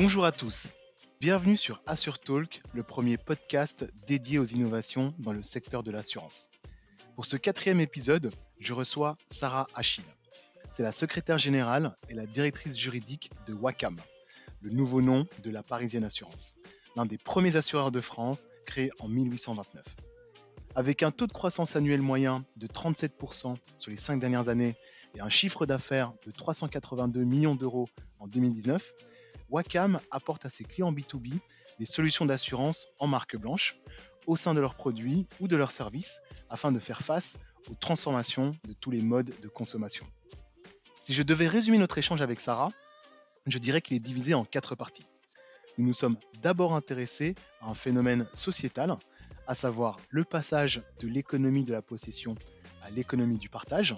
Bonjour à tous. Bienvenue sur Assure Talk, le premier podcast dédié aux innovations dans le secteur de l'assurance. Pour ce quatrième épisode, je reçois Sarah Achille. C'est la secrétaire générale et la directrice juridique de Wacam, le nouveau nom de la Parisienne Assurance, l'un des premiers assureurs de France créé en 1829. Avec un taux de croissance annuel moyen de 37% sur les cinq dernières années et un chiffre d'affaires de 382 millions d'euros en 2019, Wacam apporte à ses clients B2B des solutions d'assurance en marque blanche au sein de leurs produits ou de leurs services afin de faire face aux transformations de tous les modes de consommation. Si je devais résumer notre échange avec Sarah, je dirais qu'il est divisé en quatre parties. Nous nous sommes d'abord intéressés à un phénomène sociétal, à savoir le passage de l'économie de la possession à l'économie du partage.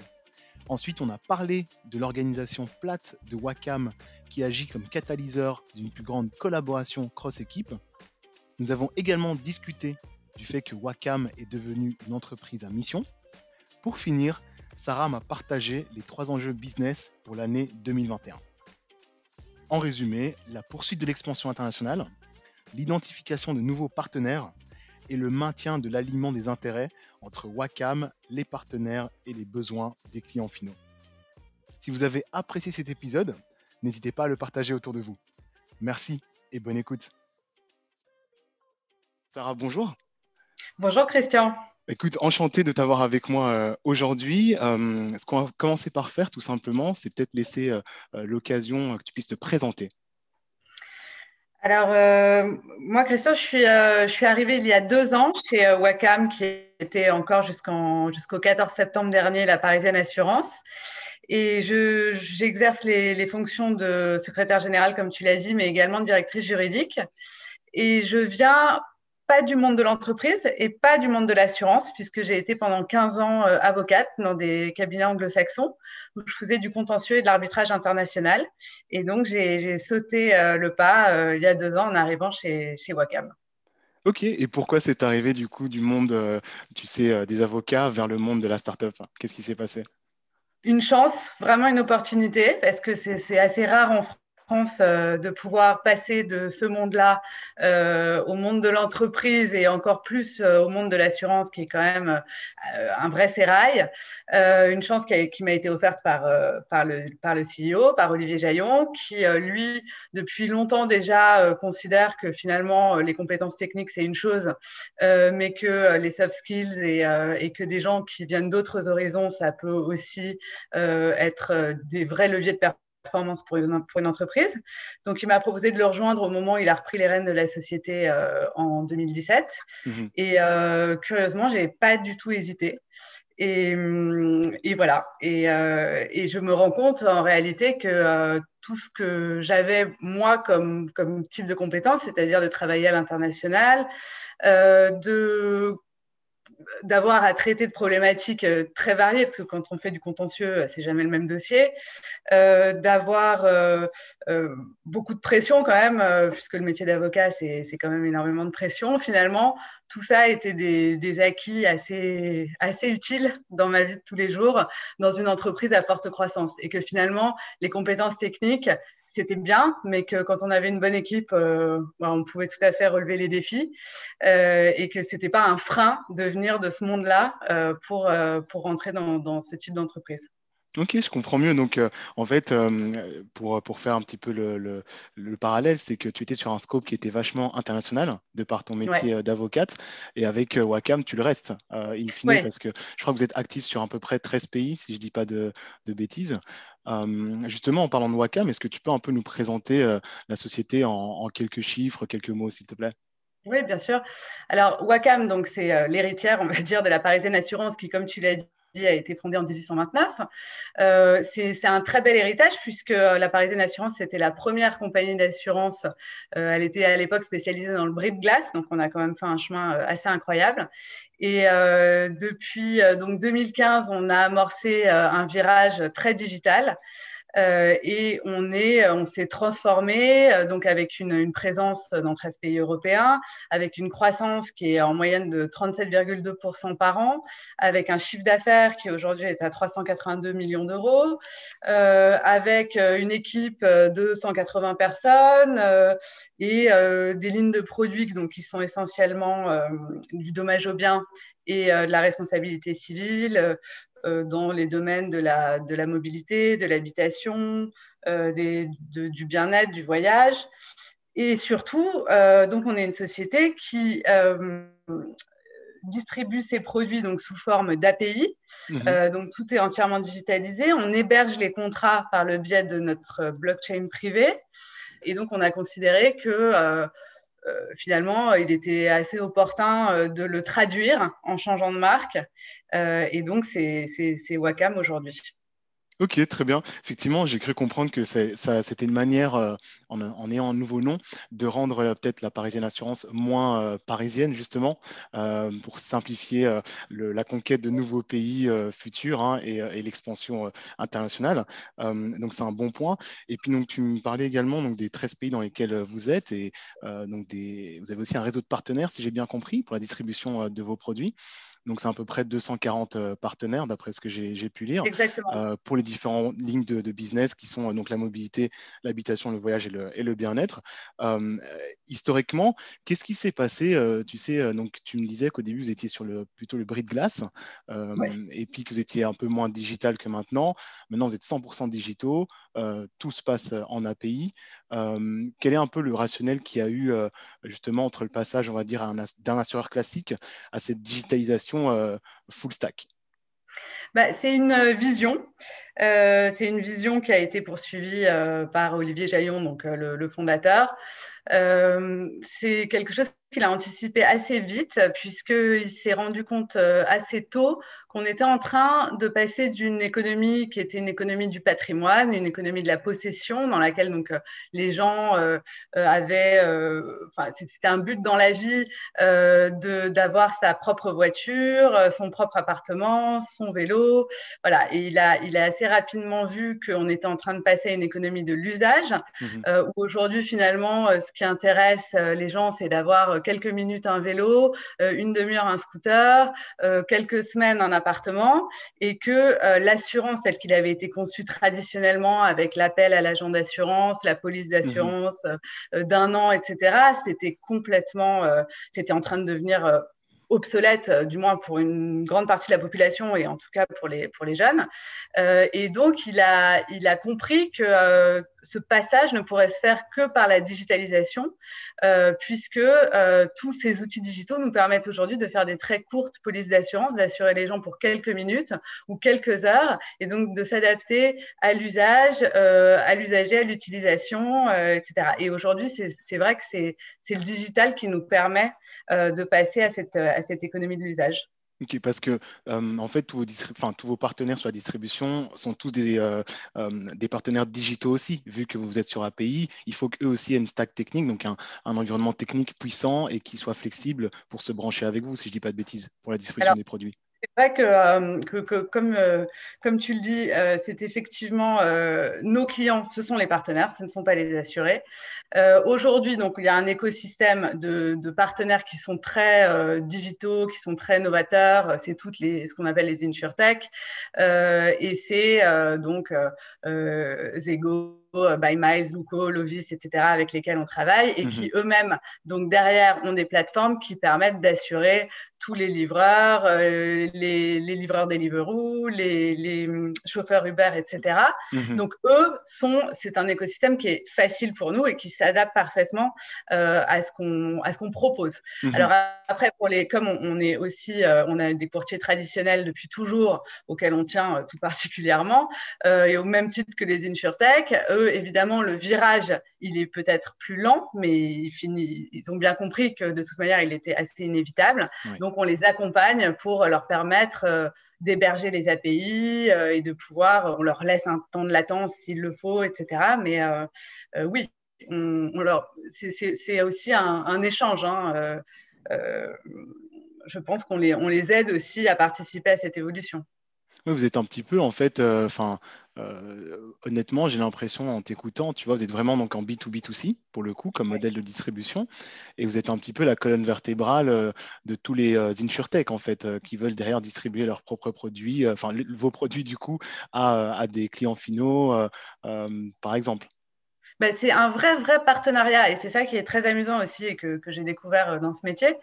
Ensuite, on a parlé de l'organisation plate de Wacam qui agit comme catalyseur d'une plus grande collaboration cross-équipe. Nous avons également discuté du fait que Wacam est devenu une entreprise à mission. Pour finir, Sarah m'a partagé les trois enjeux business pour l'année 2021. En résumé, la poursuite de l'expansion internationale, l'identification de nouveaux partenaires et le maintien de l'alignement des intérêts entre Wacam, les partenaires et les besoins des clients finaux. Si vous avez apprécié cet épisode, n'hésitez pas à le partager autour de vous. Merci et bonne écoute. Sarah, bonjour. Bonjour Christian. Écoute, enchanté de t'avoir avec moi euh, aujourd'hui. Euh, ce qu'on va commencer par faire, tout simplement, c'est peut-être laisser euh, l'occasion que tu puisses te présenter. Alors, moi, Christian, je suis, je suis arrivée il y a deux ans chez Wacam, qui était encore jusqu'au 14 septembre dernier la Parisienne Assurance. Et j'exerce les, les, fonctions de secrétaire générale, comme tu l'as dit, mais également de directrice juridique. Et je viens pas du monde de l'entreprise et pas du monde de l'assurance, puisque j'ai été pendant 15 ans euh, avocate dans des cabinets anglo-saxons où je faisais du contentieux et de l'arbitrage international. Et donc, j'ai sauté euh, le pas euh, il y a deux ans en arrivant chez, chez Wacam. Ok, et pourquoi c'est arrivé du coup du monde, tu sais, des avocats vers le monde de la startup? Qu'est-ce qui s'est passé? Une chance, vraiment une opportunité, parce que c'est assez rare en euh, de pouvoir passer de ce monde-là euh, au monde de l'entreprise et encore plus euh, au monde de l'assurance, qui est quand même un vrai sérail. une chance qui, m'a été offerte par, par, le, par le CEO, par Olivier Jaillon, qui, lui, depuis longtemps déjà, considère que finalement, les compétences techniques, c'est une chose, mais que les soft skills et, et que des gens qui viennent d'autres horizons, ça peut aussi être des vrais leviers de performance performance pour une, pour une entreprise. Donc, il m'a proposé de le rejoindre au moment où il a repris les rênes de la société euh, en 2017. Mhm. Et euh, curieusement, je n'ai pas du tout hésité. Et, et voilà. Et, euh, et, je me rends compte en réalité que tout ce que j'avais moi comme, comme type de compétence, c'est-à-dire de travailler à l'international, de d'avoir à traiter de problématiques euh, très variées, parce que quand on fait du contentieux, euh, c'est jamais le même dossier, euh, d'avoir beaucoup de pression quand même, puisque le métier d'avocat, c'est quand même énormément de pression. Finalement, tout ça était des, des, acquis assez, assez utiles dans ma vie de tous les jours, dans une entreprise à forte croissance. Et que finalement, les compétences techniques, c'était bien, mais que quand on avait une bonne équipe, euh, bah, on pouvait tout à fait relever les défis euh, et que ce n'était pas un frein de venir de ce monde-là euh, pour, pour rentrer dans, dans ce type d'entreprise. Ok, je comprends mieux. Donc, en fait, pour, pour faire un petit peu le, le, parallèle, c'est que tu étais sur un scope qui était vachement international de par ton métier d'avocate. Et avec Wacam, tu le restes, in fine, parce que je crois que vous êtes actif sur à peu près 13 pays, si je ne dis pas de, de bêtises justement, en parlant de Wacam, est-ce que tu peux un peu nous présenter la société en, quelques chiffres, quelques mots, s'il te plaît? Oui, bien sûr. Alors, Wacam, donc, c'est l'héritière, on va dire, de la Parisienne Assurance, qui, comme tu l'as dit, a été fondée en 1829. Euh, c'est un très bel héritage puisque la Parisienne Assurance, c'était la première compagnie d'assurance. Euh, elle était à l'époque spécialisée dans le bris de glace, donc on a quand même fait un chemin assez incroyable. Et euh, depuis donc 2015, on a amorcé un virage très digital. Euh, et on est, on s'est transformé euh, donc avec une, présence dans 13 pays européens, avec une croissance qui est en moyenne de 37,2% par an, avec un chiffre d'affaires qui aujourd'hui est à 382 millions d'euros, euh, avec une équipe de 180 personnes euh, et des lignes de produits donc, qui sont essentiellement du dommage au bien et de la responsabilité civile, euh, dans les domaines de la, de la mobilité, de l'habitation, euh, du bien-être, du voyage. Et surtout, euh, donc on est une société qui distribue ses produits donc sous forme d'API. Mhm. donc tout est entièrement digitalisé. On héberge les contrats par le biais de notre blockchain privé. Et donc on a considéré que euh, finalement, il était assez opportun euh, de le traduire en changeant de marque. Euh, et donc, c'est Wacom aujourd'hui. Ok, très bien. Effectivement, j'ai cru comprendre que c'était une manière, euh, en, ayant un nouveau nom, de rendre euh, peut-être la Parisienne Assurance moins euh, parisienne, justement, pour simplifier la conquête de nouveaux pays futurs hein, et, l'expansion internationale. donc, c'est un bon point. Et puis, donc, tu me parlais également des 13 pays dans lesquels vous êtes et donc vous avez aussi un réseau de partenaires, si j'ai bien compris, pour la distribution de vos produits. Donc, c'est à peu près 240 euh, partenaires, d'après ce que j'ai pu lire, euh, pour les différentes lignes de, business qui sont euh, donc la mobilité, l'habitation, le voyage et le, bien-être. historiquement, qu'est-ce qui s'est passé Tu sais, donc tu me disais qu'au début, vous étiez sur le, plutôt le bris de glace, et puis que vous étiez un peu moins digital que maintenant. Maintenant, vous êtes 100% digitaux, tout se passe en API. quel est un peu le rationnel qu'il y a eu justement entre le passage, on va dire, d'un assureur classique à cette digitalisation euh, full stack? Bah, c'est une euh, vision. Euh, c'est une vision qui a été poursuivie par Olivier Jaillon, donc le, fondateur. c'est quelque chose qu'il a anticipé assez vite, puisqu'il s'est rendu compte assez tôt qu'on était en train de passer d'une économie qui était une économie du patrimoine, une économie de la possession, dans laquelle donc les gens avaient, enfin c'était un but dans la vie d'avoir sa propre voiture, son propre appartement, son vélo, voilà. Et il a, il a assez rapidement vu qu'on était en train de passer à une économie de l'usage, mmh où aujourd'hui finalement, ce qui intéresse les gens, c'est d'avoir quelques minutes un vélo, une demi-heure un scooter, quelques semaines un appartement et que euh, l'assurance telle qu'il avait été conçu traditionnellement avec l'appel à l'agent d'assurance, la police mmh d'assurance euh, d'un an, etc., c'était complètement, euh, c'était en train de devenir obsolète, euh, du moins pour une grande partie de la population et en tout cas pour les, pour les jeunes. Euh, et donc, il a, il a compris que euh, ce passage ne pourrait se faire que par la digitalisation, puisque tous ces outils digitaux nous permettent aujourd'hui de faire des très courtes polices d'assurance, d'assurer les gens pour quelques minutes ou quelques heures, et donc de s'adapter à l'usage, à l'usager, à l'utilisation, etc. Et aujourd'hui, c'est vrai que c'est le digital qui nous permet de passer à cette cette économie de l'usage. Parce que euh, en fait, tous vos, enfin, tous vos, partenaires sur la distribution sont tous des, euh, euh, des, partenaires digitaux aussi, vu que vous êtes sur API. Il faut qu'eux aussi aient une stack technique, donc un, un, environnement technique puissant et qui soit flexible pour se brancher avec vous, si je ne dis pas de bêtises, pour la distribution des produits. C'est vrai que, euh, que, comme, euh, comme tu le dis, euh, c'est effectivement nos clients, ce sont les partenaires, ce ne sont pas les assurés. Aujourd'hui, donc, il y a un écosystème de, de partenaires qui sont très digitaux, qui sont très novateurs. C'est toutes les, ce qu'on appelle les insurtech. et c'est donc Zego, By Miles, Luco, Lovis, etc., avec lesquels on travaille et qui mhm. eux-mêmes, donc derrière, ont des plateformes qui permettent d'assurer tous les livreurs, euh, les, livreurs Deliveroo, les, les hum, chauffeurs Uber, etc. Mhm. Donc, eux, sont, c'est un écosystème qui est facile pour nous et qui s'adapte parfaitement euh, à ce qu'on, à ce qu'on propose. Mhm. Alors, après, pour les, comme on, est aussi, euh, on a des courtiers traditionnels depuis toujours auxquels on tient tout particulièrement, et au même titre que les InsurTech, eux, évidemment, le virage, il est peut-être plus lent, mais ils, ils ont bien compris que de toute manière, il était assez inévitable. Donc, donc, on les accompagne pour leur permettre euh, d'héberger les API euh, et de pouvoir, on leur laisse un temps de latence s'il le faut, etc. Mais euh, oui, on, c'est aussi un, échange. Hein, je pense qu'on les, on les aide aussi à participer à cette évolution. vous êtes un petit peu, en fait, enfin, honnêtement, j'ai l'impression en t'écoutant, tu vois, vous êtes vraiment donc en B2B2C pour le coup, comme modèle de distribution, et vous êtes un petit peu la colonne vertébrale de tous les insurtech en fait, qui veulent derrière distribuer leurs propres produits, enfin vos produits du coup, à, à des clients finaux, par exemple. Ben, c'est un vrai, vrai partenariat. Et c'est ça qui est très amusant aussi et que, que j'ai découvert euh, dans ce métier.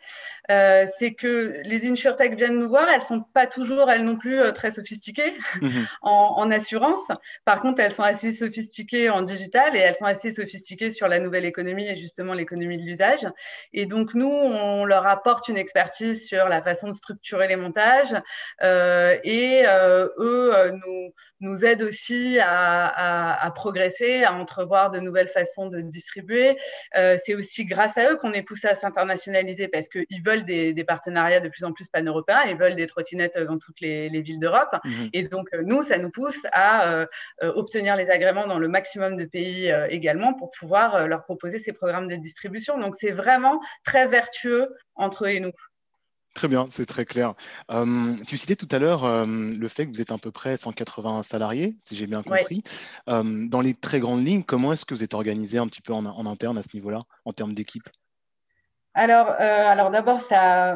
Euh, c'est que les insurtech viennent nous voir. Elles ne sont pas toujours, elles non plus, euh, très sophistiquées mhm. en, en, assurance. Par contre, elles sont assez sophistiquées en digital et elles sont assez sophistiquées sur la nouvelle économie et justement l'économie de l'usage. Et donc, nous, on leur apporte une expertise sur la façon de structurer les montages. Euh, et euh, eux nous, nous aident aussi à, à, à progresser, à entrevoir de nouvelles façons de distribuer. Euh, c'est aussi grâce à eux qu'on est poussé à s'internationaliser parce qu'ils veulent des, partenariats de plus en plus pan-européens, ils veulent des trottinettes dans toutes les, villes d'Europe. Mhm. Et donc, euh, nous, ça nous pousse à euh, obtenir les agréments dans le maximum de pays également pour pouvoir leur proposer ces programmes de distribution. Donc, c'est vraiment très vertueux entre eux et nous. Très bien, c'est très clair. tu citais tout à l'heure le fait que vous êtes à peu près 180 salariés, si j'ai bien compris. dans les très grandes lignes, comment est-ce que vous êtes organisé un petit peu en, interne à ce niveau-là, en termes d'équipe? Alors, euh, alors d'abord, ça,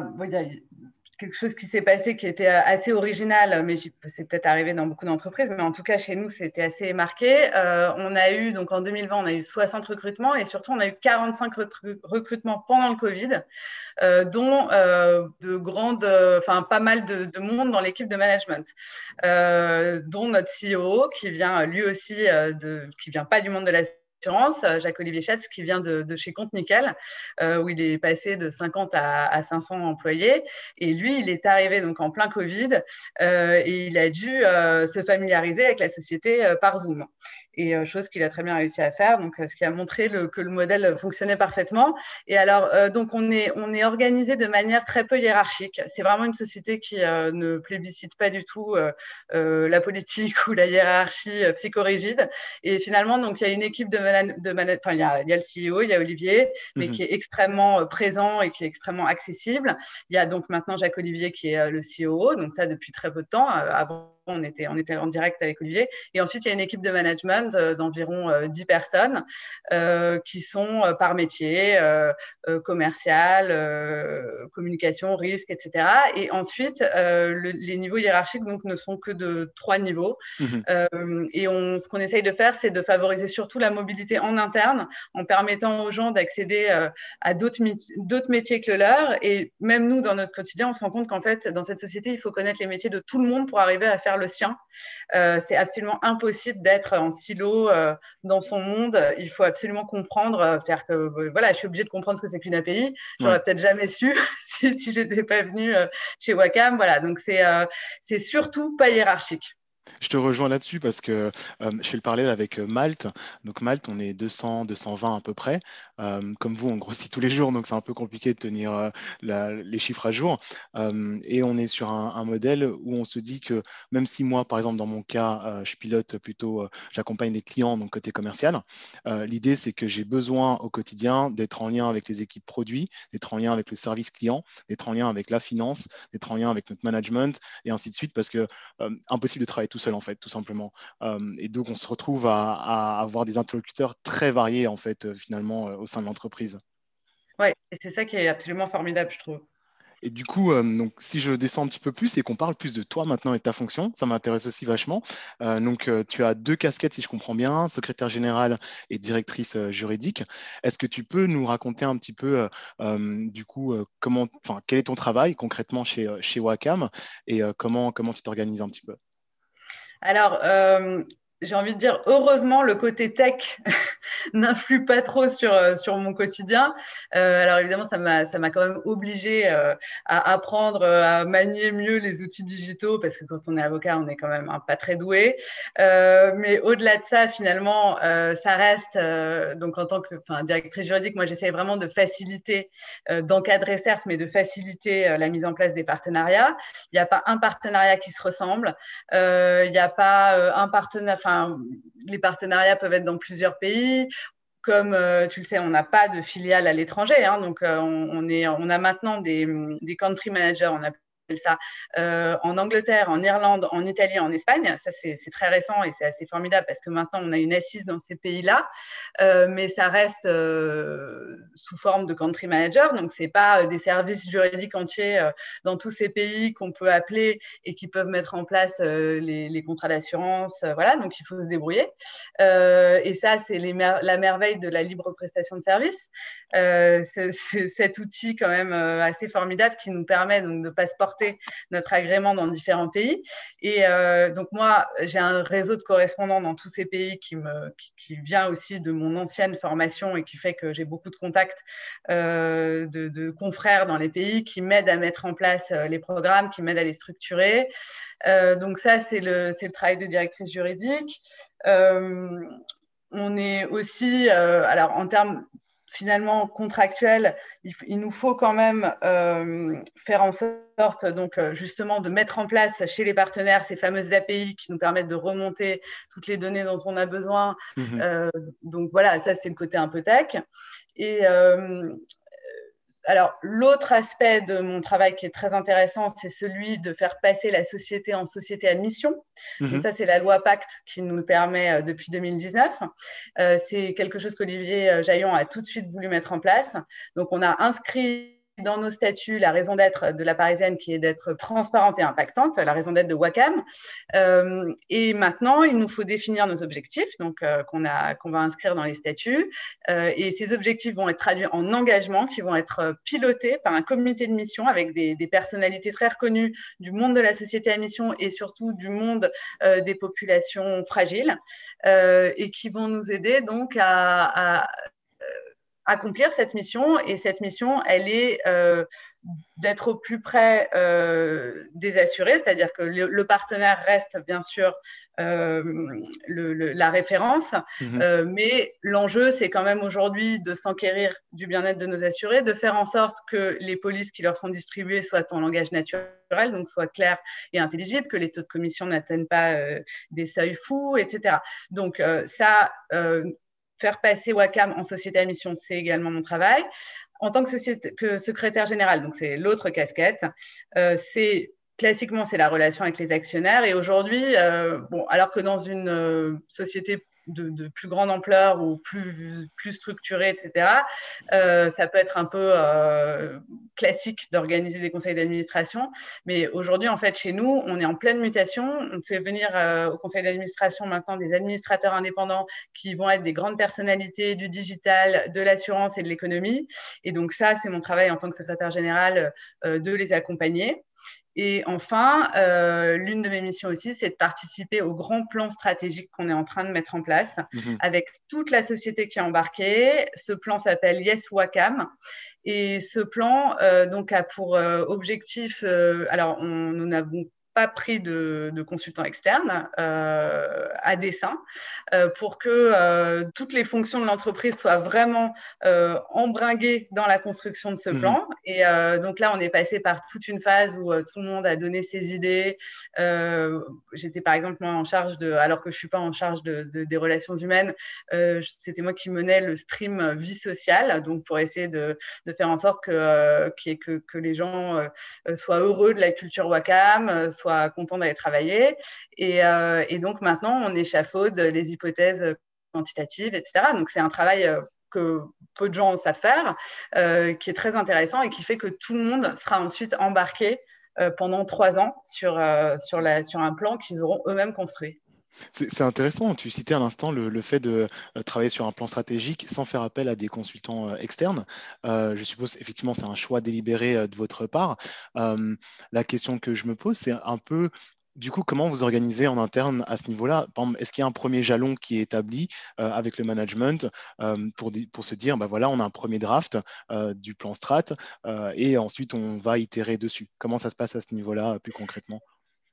quelque chose qui s'est passé qui était euh, assez original, mais c'est peut-être arrivé dans beaucoup d'entreprises, mais en tout cas chez nous, c'était assez marqué. Euh, on a eu, donc en 2020, on a eu 60 recrutements et surtout, on a eu 45 recrutements pendant le Covid, euh, dont de grandes, enfin pas mal de, monde dans l'équipe de management, dont notre CEO qui vient lui aussi, de, qui vient pas du monde de la euh, Jacques-Olivier Schatz, qui vient de, chez Compte Nickel, euh, où il est passé de 50 à, 500 employés. Et lui, il est arrivé donc en plein Covid euh, et il a dû se familiariser avec la société par Zoom et euh, chose qu'il a très bien réussi à faire, donc euh, ce qui a montré que le modèle fonctionnait parfaitement. Et alors, euh, donc on est, on est organisé de manière très peu hiérarchique. C'est vraiment une société qui ne plébiscite pas du tout la politique ou la hiérarchie psychorigide. Et finalement, donc il y a une équipe de de enfin il y, a, il y, a, le CEO, il y a Olivier, mais mhm. qui est extrêmement présent et qui est extrêmement accessible. Il y a donc maintenant Jacques Olivier qui est le CEO, donc ça depuis très peu de temps. avant on était, on était en direct avec Olivier. Et ensuite, il y a une équipe de management euh, d'environ 10 euh, personnes euh, qui sont par métier, commercial, communication, risque, etc. Et ensuite, les niveaux hiérarchiques donc, ne sont que de trois niveaux. Mmh et on, ce qu'on essaye de faire, c'est de favoriser surtout la mobilité en interne en permettant aux gens d'accéder à d'autres métiers que le leur. Et même nous, dans notre quotidien, on se rend compte qu'en fait, dans cette société, il faut connaître les métiers de tout le monde pour arriver à faire le sien. Euh, c'est absolument impossible d'être en silo euh, dans son monde. Il faut absolument comprendre. Euh, c'est-à-dire que voilà, je suis obligée de comprendre ce que c'est qu'une API. J'aurais peut-être jamais su si, si j'étais pas venue chez Wacom. Voilà, donc c'est c'est surtout pas hiérarchique. Je te rejoins là-dessus parce que je fais le parallèle avec Malte. Donc Malte, on est 200, 220 à peu près. comme vous, on grossit tous les jours, donc c'est un peu compliqué de tenir les chiffres à jour. et on est sur un, modèle où on se dit que même si moi, par exemple, dans mon cas, je pilote plutôt, j'accompagne les clients, donc côté commercial, l'idée c'est que j'ai besoin au quotidien d'être en lien avec les équipes produits, d'être en lien avec le service client, d'être en lien avec la finance, d'être en lien avec notre management et ainsi de suite parce que impossible de travailler tout seul en fait, tout simplement. et donc on se retrouve à, avoir des interlocuteurs très variés en fait, euh, finalement, euh, au sein de l'entreprise. Oui, et c'est ça qui est absolument formidable, je trouve. Et du coup, euh, donc, si je descends un petit peu plus et qu'on parle plus de toi maintenant et de ta fonction, ça m'intéresse aussi vachement. donc, tu as deux casquettes, si je comprends bien, secrétaire générale et directrice juridique. Est-ce que tu peux nous raconter un petit peu, du coup, comment, enfin, quel est ton travail concrètement chez, chez Wacom et comment, comment tu t'organises un petit peu? Alors, euh, j'ai envie de dire, heureusement, le côté tech n'influe pas trop sur, euh, sur mon quotidien. Euh, alors évidemment, ça m'a, quand même obligé euh, à apprendre à manier mieux les outils digitaux parce que quand on est avocat, on est quand même pas très doué. Mais au-delà de ça, finalement, ça reste, donc en tant que directrice juridique, moi j'essaie vraiment de faciliter, d'encadrer certes, mais de faciliter la mise en place des partenariats. Il n'y a pas un partenariat qui se ressemble. Il n'y a pas un les partenariats peuvent être dans plusieurs pays. Comme euh, tu le sais, on n'a pas de filiale à l'étranger. Hein, donc, euh, on a maintenant des, country managers, on ça, euh, en Angleterre, en Irlande, en Italie, en Espagne. Ça, c'est très récent et c'est assez formidable parce que maintenant, on a une assise dans ces pays-là, euh, mais ça reste euh, sous forme de country manager. Donc, ce n'est pas des services juridiques entiers dans tous ces pays qu'on peut appeler et qui peuvent mettre en place les, contrats d'assurance. voilà, donc il faut se débrouiller. et ça, c'est la merveille de la libre prestation de services. c'est cet outil quand même assez formidable qui nous permet donc, de ne pas se porter notre agrément dans différents pays. Et euh, donc moi, j'ai un réseau de correspondants dans tous ces pays qui, me, qui, vient aussi de mon ancienne formation et qui fait que j'ai beaucoup de contacts euh, de, confrères dans les pays qui m'aident à mettre en place euh, les programmes, qui m'aident à les structurer. donc ça, c'est le, le travail de directrice juridique. on est aussi, alors en termes finalement contractuel, il, nous faut quand même euh, faire en sorte donc euh, justement de mettre en place chez les partenaires ces fameuses API qui nous permettent de remonter toutes les données dont on a besoin. Mhm. Euh, donc voilà, ça c'est le côté un peu tech. Et alors, l'autre aspect de mon travail qui est très intéressant, c'est celui de faire passer la société en société à mission. Mhm. ça, c'est la loi Pacte qui nous le permet euh, depuis 2019. Euh, c'est quelque chose qu'Olivier euh, Jaillon a tout de suite voulu mettre en place. Donc, on a inscrit dans nos statuts la raison d'être de la Parisienne qui est d'être transparente et impactante, la raison d'être de Wacam. Euh, et maintenant, il nous faut définir nos objectifs, donc euh, qu'on va inscrire dans les statuts. Euh, et ces objectifs vont être traduits en engagements qui vont être pilotés par un comité de mission avec des, personnalités très reconnues du monde de la société à mission et surtout du monde des populations fragiles et qui vont nous aider donc à accomplir cette mission. Et cette mission, elle est euh, d'être au plus près euh, des assurés, c'est-à-dire que le, partenaire reste bien sûr euh, la référence, mhm. mais l'enjeu, c'est quand même aujourd'hui de s'enquérir du bien-être de nos assurés, de faire en sorte que les polices qui leur sont distribuées soient en langage naturel, donc soient clairs et intelligibles, que les taux de commission n'atteignent pas des seuils fous, etc. Donc ça, faire passer Wacam en société à mission, c'est également mon travail. En tant que, secrétaire général, donc c'est l'autre casquette, euh, c'est classiquement c'est la relation avec les actionnaires. Et aujourd'hui, euh, bon, alors que dans une euh, société de, plus grande ampleur ou plus, plus structurée, etc., euh, ça peut être un peu euh, classique d'organiser des conseils d'administration. Mais aujourd'hui, en fait, chez nous, on est en pleine mutation. On fait venir euh, au conseil d'administration maintenant des administrateurs indépendants qui vont être des grandes personnalités du digital, de l'assurance et de l'économie. Et donc ça, c'est mon travail en tant que secrétaire général de les accompagner. Et enfin, euh, l'une de mes missions aussi, c'est de participer au grand plan stratégique qu'on est en train de mettre en place mhm. avec toute la société qui est embarquée. Ce plan s'appelle Yes Wacam. Et ce plan euh, donc a pour euh, objectif, alors on, nous n'avons pas pris de, de consultants externes euh, à dessein euh, pour que euh, toutes les fonctions de l'entreprise soient vraiment embringuées dans la construction de ce mmh plan. Et donc là, on est passé par toute une phase où tout le monde a donné ses idées. J'étais par exemple moi en charge de, alors que je suis pas en charge de, des relations humaines, c'était moi qui menais le stream vie sociale, donc pour essayer de, de faire en sorte que, que, que les gens soient heureux de la culture Wacam, soit content d'aller travailler. Euh, et, donc maintenant, on échafaude les hypothèses quantitatives, etc. Donc c'est un travail euh, que peu de gens savent faire, euh, qui est très intéressant et qui fait que tout le monde sera ensuite embarqué pendant trois ans sur, sur, un plan qu'ils auront eux-mêmes construit. C'est intéressant, tu citais à l'instant le, fait de euh, travailler sur un plan stratégique sans faire appel à des consultants euh, externes. Euh, je suppose effectivement c'est un choix délibéré de votre part. la question que je me pose, c'est un peu du coup, comment vous organisez en interne à ce niveau-là? Est-ce qu'il y a un premier jalon qui est établi avec le management pour, pour, se dire, bah voilà, on a un premier draft du plan strat et ensuite on va itérer dessus? Comment ça se passe à ce niveau-là plus concrètement?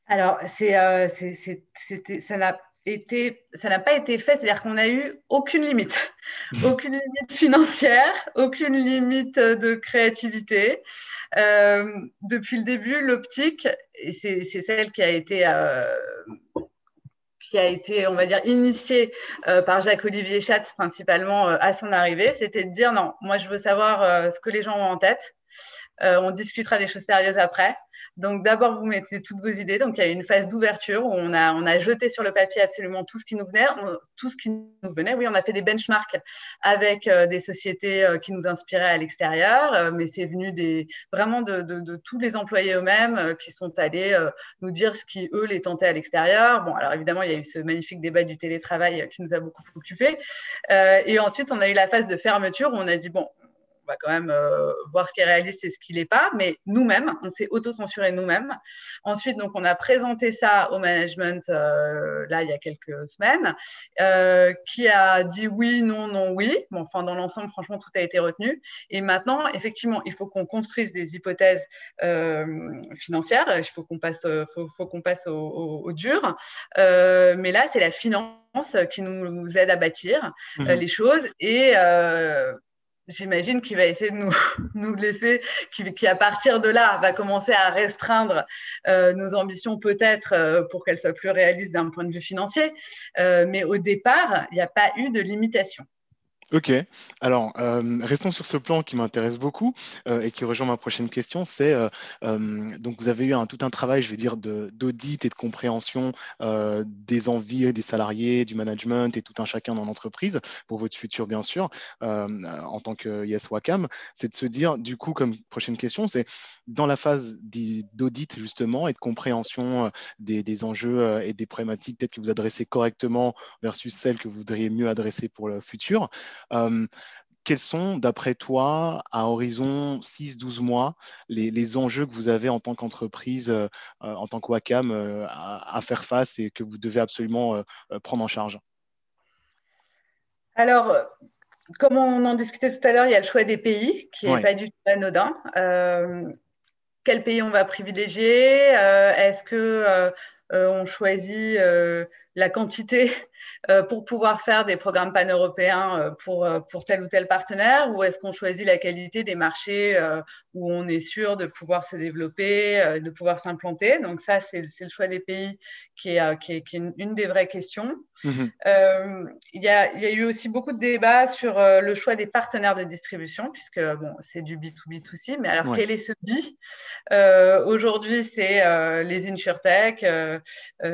Alors, c'est, euh, ça n'a été, ça n'a pas été fait, c'est-à-dire qu'on n'a eu aucune limite, aucune limite financière, aucune limite de créativité. Euh, depuis le début, l'optique, et c'est, celle qui a été euh, qui a été, on va dire, initiée par Jacques-Olivier Schatz principalement à son arrivée, c'était de dire non, moi je veux savoir ce que les gens ont en tête, on discutera des choses sérieuses après. Donc d'abord, vous mettez toutes vos idées. Donc il y a une phase d'ouverture où on a, on a jeté sur le papier absolument tout ce qui nous venait. tout ce qui nous venait. Oui, on a fait des benchmarks avec euh, des sociétés euh, qui nous inspiraient à l'extérieur, euh, mais c'est venu des, vraiment de, de, tous les employés eux-mêmes qui sont allés nous dire ce qui, eux, les tentait à l'extérieur. Bon, alors évidemment, il y a eu ce magnifique débat du télétravail qui nous a beaucoup occupés. et ensuite, on a eu la phase de fermeture où on a dit, bon, va quand même euh, voir ce qui est réaliste et ce qui l'est pas, mais nous-mêmes, on s'est auto-censuré nous-mêmes. Ensuite, donc, on a présenté ça au management euh, là il y a quelques semaines, euh, qui a dit oui, non, non, oui. Bon, enfin, dans l'ensemble, franchement, tout a été retenu. Et maintenant, effectivement, il faut qu'on construise des hypothèses financières. Il faut qu'on passe, faut, qu'on passe au, dur. mais là, c'est la finance qui nous, aide à bâtir mmh les choses et j'imagine qu'il va essayer de nous, nous laisser, qui, à partir de là va commencer à restreindre euh, nos ambitions peut-être euh, pour qu'elles soient plus réalistes d'un point de vue financier. Euh, mais au départ, il n'y a pas eu de limitation. Ok, alors euh, restons sur ce plan qui m'intéresse beaucoup euh, et qui rejoint ma prochaine question. C'est euh, donc vous avez eu un, tout un travail, je vais dire, d'audit et de compréhension des envies des salariés, du management et tout un chacun dans l'entreprise pour votre futur bien sûr en tant que Yes Wacam. C'est de se dire du coup comme prochaine question, c'est dans la phase d'audit justement et de compréhension des, des enjeux et des problématiques peut-être que vous adressez correctement versus celles que vous voudriez mieux adresser pour le futur. Euh, quels sont, d'après toi, à horizon 6-12 mois, les, enjeux que vous avez en tant qu'entreprise, euh, en tant que Wacam, euh, à, faire face et que vous devez absolument prendre en charge? Alors, comme on en discutait tout à l'heure, il y a le choix des pays qui n'est pas du tout anodin. quel pays on va privilégier? Est-ce que on choisit la quantité euh, pour pouvoir faire des programmes pan-européens euh, pour, euh, pour tel ou tel partenaire ou est-ce qu'on choisit la qualité des marchés où on est sûr de pouvoir se développer, de pouvoir s'implanter? Donc ça, c'est le choix des pays qui est, qui est, une, des vraies questions. Mmh il, y a, y a, eu aussi beaucoup de débats sur le choix des partenaires de distribution, puisque bon, c'est du B2B2C, mais alors quel est ce B? Aujourd'hui, c'est les InsurTech,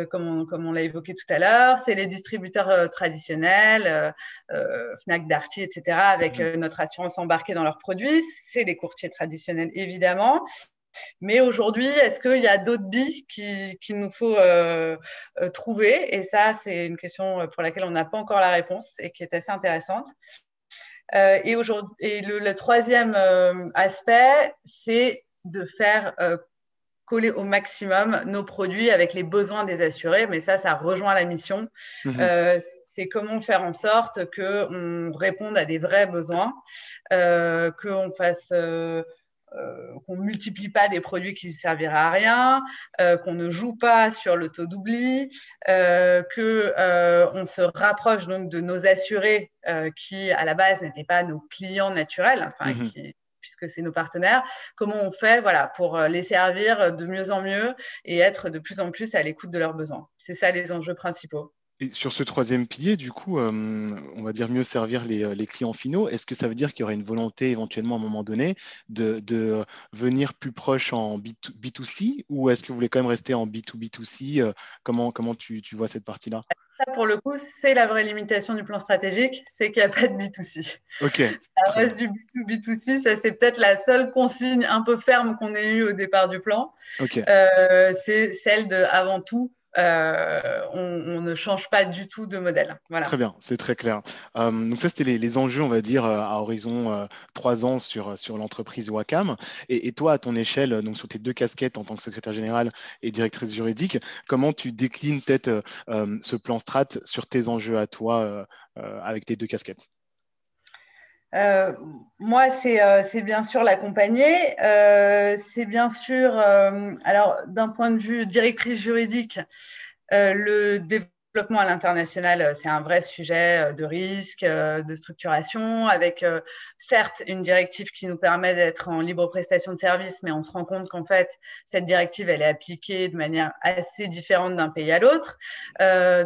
comme on, comme on l'a évoqué tout à l'heure, c'est les distributeurs euh, traditionnels, euh, euh, Fnac, Darty, etc., avec mmh. notre assurance embarquée dans leurs produits. C'est les courtiers traditionnels, évidemment. Mais aujourd'hui, est-ce qu'il y a d'autres billes qu'il nous faut trouver? Et ça, c'est une question pour laquelle on n'a pas encore la réponse et qui est assez intéressante. et, et le, le, troisième aspect, c'est de faire coller au maximum nos produits avec les besoins des assurés. Mais ça, ça rejoint la mission. Mhm. Euh, c'est comment faire en sorte qu'on réponde à des vrais besoins, euh, qu'on fasse. Euh, qu'on multiplie pas des produits qui ne serviraient à rien, qu'on ne joue pas sur le taux d'oubli, qu'on se rapproche donc de nos assurés qui, à la base, n'étaient pas nos clients naturels, enfin, mhm. qui, puisque c'est nos partenaires. Comment on fait voilà, pour euh, les servir de mieux en mieux et être de plus en plus à l'écoute de leurs besoins C'est ça les enjeux principaux. Et sur ce troisième pilier, du coup, euh, on va dire mieux servir les, euh, clients finaux. Est-ce que ça veut dire qu'il y aurait une volonté éventuellement à un moment donné de, venir plus proche en B2, c ou est-ce que vous voulez quand même rester en B2B2C Comment, comment tu, tu vois cette partie-là? Ça, pour le coup, c'est la vraie limitation du plan stratégique, c'est qu'il n'y a pas de B2C. Ok. Ça reste du B2B2C, ça c'est peut-être la seule consigne un peu ferme qu'on ait eue au départ du plan. Ok. Euh, c'est celle de, avant tout, euh, on, ne change pas du tout de modèle. Très bien, c'est très clair. Euh, donc ça, c'était les, enjeux, on va dire, euh, à horizon trois ans sur, sur l'entreprise Wacam. Et, toi, à ton échelle, donc sur tes deux casquettes en tant que secrétaire général et directrice juridique, comment tu déclines peut-être ce plan strat sur tes enjeux à toi avec tes deux casquettes? Euh, moi, euh, c'est bien sûr l'accompagner. Euh, c'est bien sûr, alors d'un point de vue directrice juridique, le développement développement à l'international, euh, c'est un vrai sujet euh, de risque, euh, de structuration, avec certes une directive qui nous permet d'être en libre prestation de services, mais on se rend compte qu'en fait, cette directive, elle est appliquée de manière assez différente d'un pays à l'autre.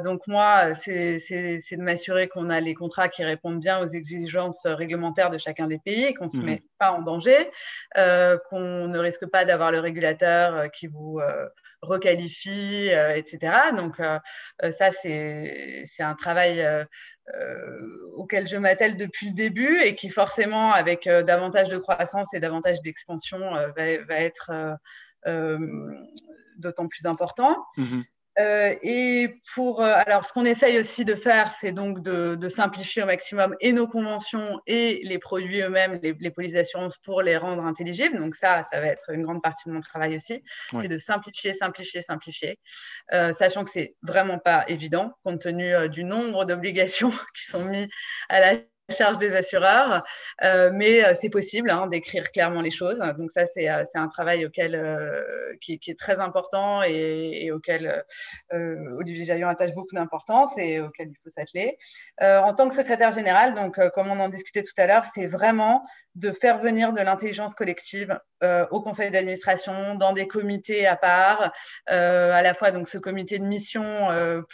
donc moi, c'est de m'assurer qu'on a les contrats qui répondent bien aux exigences réglementaires de chacun des pays et qu'on ne se mmh met pas en danger, qu'on ne risque pas d'avoir le régulateur qui vous requalifie, euh, etc. Donc euh, euh, ça, c'est un travail auquel je m'attelle depuis le début et qui forcément, avec davantage de croissance et davantage d'expansion, va, être d'autant plus important. Mmh euh, et pour, euh, alors, ce qu'on essaye aussi de faire, c'est donc de, simplifier au maximum et nos conventions et les produits eux-mêmes, les, polices d'assurance pour les rendre intelligibles. Donc ça, ça va être une grande partie de mon travail aussi. C'est de simplifier, simplifier, simplifier, euh, sachant que c'est vraiment pas évident compte tenu du nombre d'obligations qui sont mises à la charge des assureurs, euh, mais euh, c'est possible hein, d'écrire clairement les choses. Donc ça, c'est euh, un travail auquel, qui, est très important et, auquel Olivier Jaillon attache beaucoup d'importance et auquel il faut s'atteler. en tant que secrétaire général, donc comme on en discutait tout à l'heure, c'est vraiment de faire venir de l'intelligence collective au conseil d'administration, dans des comités à part, à la fois donc ce comité de mission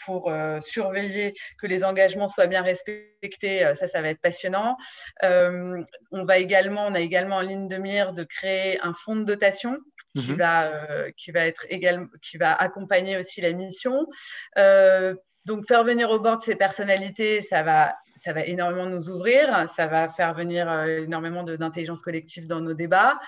pour surveiller que les engagements soient bien respectés, ça, ça va être passionnant. Euh, on, va également, on a également en ligne de mire de créer un fonds de dotation qui, mhm. va, euh, qui, va, être également, qui va accompagner aussi la mission. Euh, donc, faire venir au bord de ces personnalités, ça va, ça va énormément nous ouvrir, ça va faire venir énormément d'intelligence collective dans nos débats.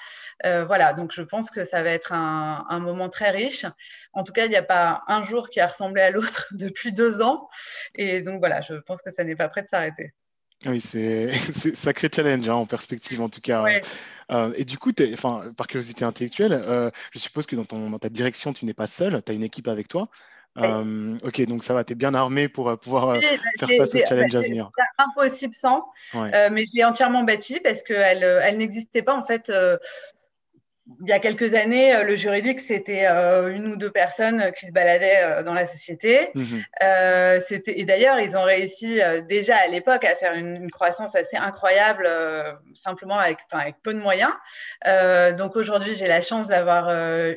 voilà, donc je pense que ça va être un, un moment très riche. En tout cas, il n'y a pas un jour qui a ressemblé à l'autre depuis deux ans. Et donc voilà, je pense que ça n'est pas prêt de s'arrêter. Oui, c'est sacré challenge hein, en perspective en tout cas. Euh, et du coup, par curiosité intellectuelle, euh, je suppose que dans, ton, dans ta direction, tu n'es pas seul, tu as une équipe avec toi. Euh, ok, donc ça va, tu es bien armé pour pouvoir bah, faire face au challenge à venir. C'est impossible sans, mais je l'ai entièrement bâti parce qu'elle elle, n'existait pas en fait il y a quelques années, euh, le juridique, c'était euh, une ou deux personnes qui se baladaient euh, dans la société. Mhm. et d'ailleurs, ils ont réussi déjà à l'époque à faire une, croissance assez incroyable, simplement avec, avec, peu de moyens. donc aujourd'hui, j'ai la chance d'avoir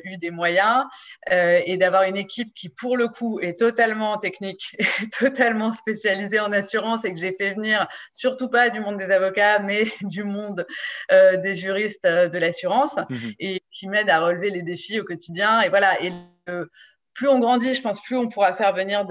eu des moyens et d'avoir une équipe qui, pour le coup, est totalement technique, et totalement spécialisée en assurance et que j'ai fait venir, surtout pas du monde des avocats, mais du monde des juristes de l'assurance. Mhm et qui m'aide à relever les défis au quotidien. Et voilà. Et plus on grandit, je pense, plus on pourra faire venir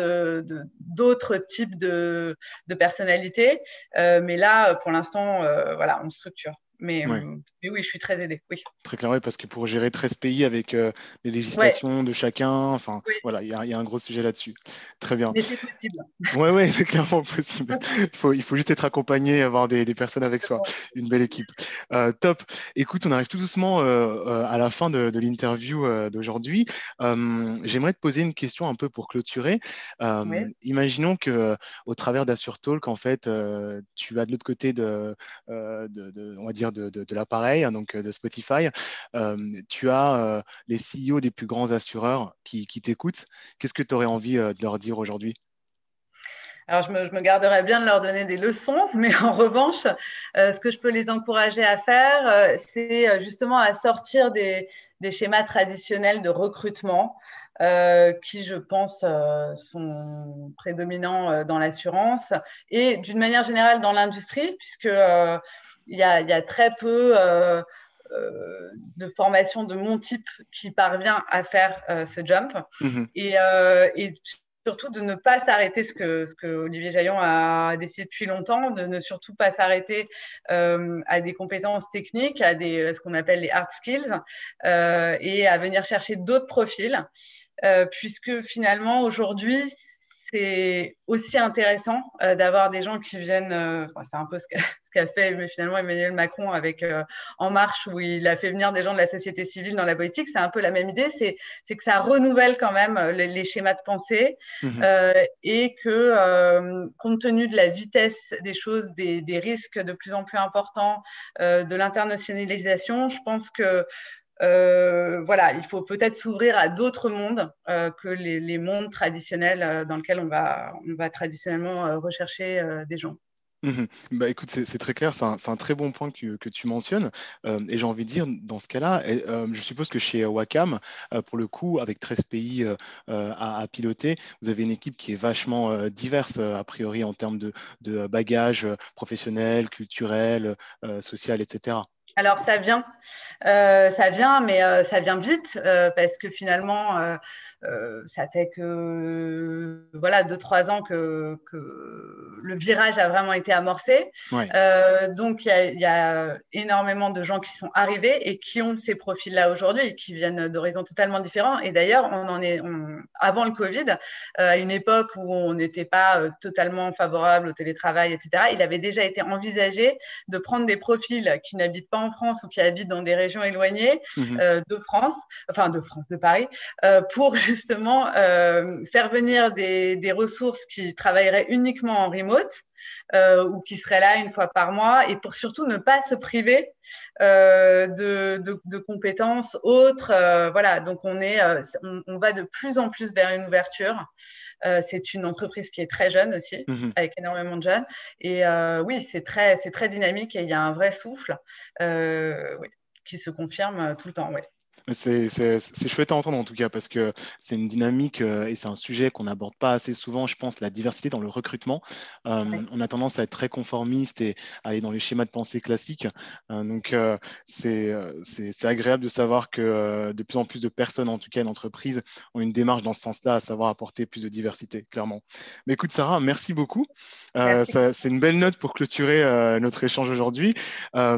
d'autres types de, de personnalités. Euh, mais là, pour l'instant, euh, voilà, on structure. Mais, euh, mais, oui, je suis très aidée. Oui. Très clair, oui, parce que pour gérer 13 pays avec euh, les législations de chacun, enfin, voilà, il y, y, a un gros sujet là-dessus. Très bien. Mais c'est possible. Oui, oui, c'est clairement possible. il, faut, il faut juste être accompagné, avoir des, des personnes avec soi, une belle équipe. Euh, top. Écoute, on arrive tout doucement à la fin de, de l'interview d'aujourd'hui. J'aimerais te poser une question un peu pour clôturer. Imaginons que au travers d'Assure Talk, en fait, tu vas de l'autre côté de, de, de, on va dire, de, l'appareil, hein, donc euh, de Spotify, euh, tu as euh, les CEO des plus grands assureurs qui, t'écoutent. Qu'est-ce que tu aurais envie de leur dire aujourd'hui? Alors, je me, je me, garderais bien de leur donner des leçons, mais en revanche, ce que je peux les encourager à faire, c'est justement à sortir des, schémas traditionnels de recrutement qui, je pense, sont prédominants dans l'assurance et d'une manière générale dans l'industrie, puisque il y a, très peu euh, euh, de formation de mon type qui parvient à faire euh, ce jump. Mhm. Et, surtout de ne pas s'arrêter, ce que, ce que Olivier Jaillon a décidé depuis longtemps, de ne surtout pas s'arrêter à des compétences techniques, à des, ce qu'on appelle les hard skills, et à venir chercher d'autres profils. puisque finalement, aujourd'hui, c'est aussi intéressant euh, d'avoir des gens qui viennent. Euh, c'est un peu ce qu'a fait mais finalement Emmanuel Macron avec euh, En Marche, où il a fait venir des gens de la société civile dans la politique. C'est un peu la même idée. C'est que ça renouvelle quand même les, schémas de pensée mmh et que, compte tenu de la vitesse des choses, des, des risques de plus en plus importants, de l'internationalisation, je pense que voilà, il faut peut-être s'ouvrir à d'autres mondes que les, mondes traditionnels dans lesquels on va, on va traditionnellement rechercher des gens. Mmh bah, écoute, c'est très clair, c'est un, très bon point que, tu mentionnes. Euh, et j'ai envie de dire, dans ce cas-là, euh, je suppose que chez Wacom, euh, pour le coup, avec 13 pays à, piloter, vous avez une équipe qui est vachement diverse, a priori, en termes de, de bagages professionnels, culturels, social, etc. Alors ça vient, ça vient, mais ça vient vite parce que finalement, euh, ça fait que voilà deux trois ans que, le virage a vraiment été amorcé. Euh, donc il y, a énormément de gens qui sont arrivés et qui ont ces profils-là aujourd'hui, qui viennent d'horizons totalement différents. Et d'ailleurs, on en est avant le Covid, euh, à une époque où on n'était pas totalement favorable au télétravail, etc. Il avait déjà été envisagé de prendre des profils qui n'habitent pas en France ou qui habitent dans des régions éloignées mmh de France, enfin de France, de Paris, pour justement euh, faire venir des, ressources qui travailleraient uniquement en remote euh, ou qui seraient là une fois par mois et pour surtout ne pas se priver euh, de, compétences autres. voilà, donc on, est, on, va de plus en plus vers une ouverture. c'est une entreprise qui est très jeune aussi, mmh avec énormément de jeunes. Et oui, c'est très, très dynamique et il y a un vrai souffle qui se confirme tout le temps. Ouais. C'est chouette à entendre en tout cas parce que c'est une dynamique euh, et c'est un sujet qu'on n'aborde pas assez souvent, je pense, la diversité dans le recrutement. Euh, on a tendance à être très conformiste et à aller dans les schémas de pensée classiques. Euh, donc c'est agréable de savoir que de plus en plus de personnes, en tout cas d'entreprises, ont une démarche dans ce sens-là, à savoir apporter plus de diversité, clairement. Mais écoute, Sarah, merci beaucoup. c'est une belle note pour clôturer notre échange aujourd'hui.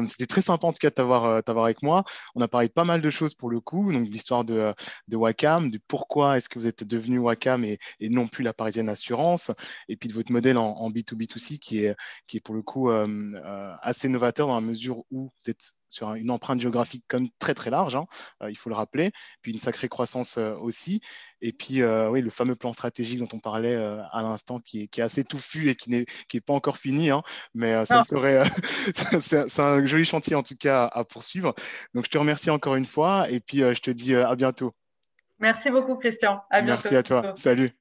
C'était très sympa en tout cas de t'avoir avec moi. On a parlé de pas mal de choses pour le donc l'histoire de, de Wacom, du pourquoi est-ce que vous êtes devenu Wacom et, non plus la Parisienne Assurance, et puis de votre modèle en, B2B2C qui est, qui est pour le coup euh, euh, assez novateur dans la mesure où vous êtes sur une empreinte géographique comme très très large, hein, euh, il faut le rappeler, puis une sacrée croissance aussi, et puis oui, le fameux plan stratégique dont on parlait à l'instant qui est, qui est, assez touffu et qui n'est pas encore fini, hein, mais ça serait, c'est un joli chantier en tout cas à, à, poursuivre. Donc je te remercie encore une fois et puis je te dis à bientôt. Merci beaucoup, Christian. À bientôt. Merci à toi. Salut.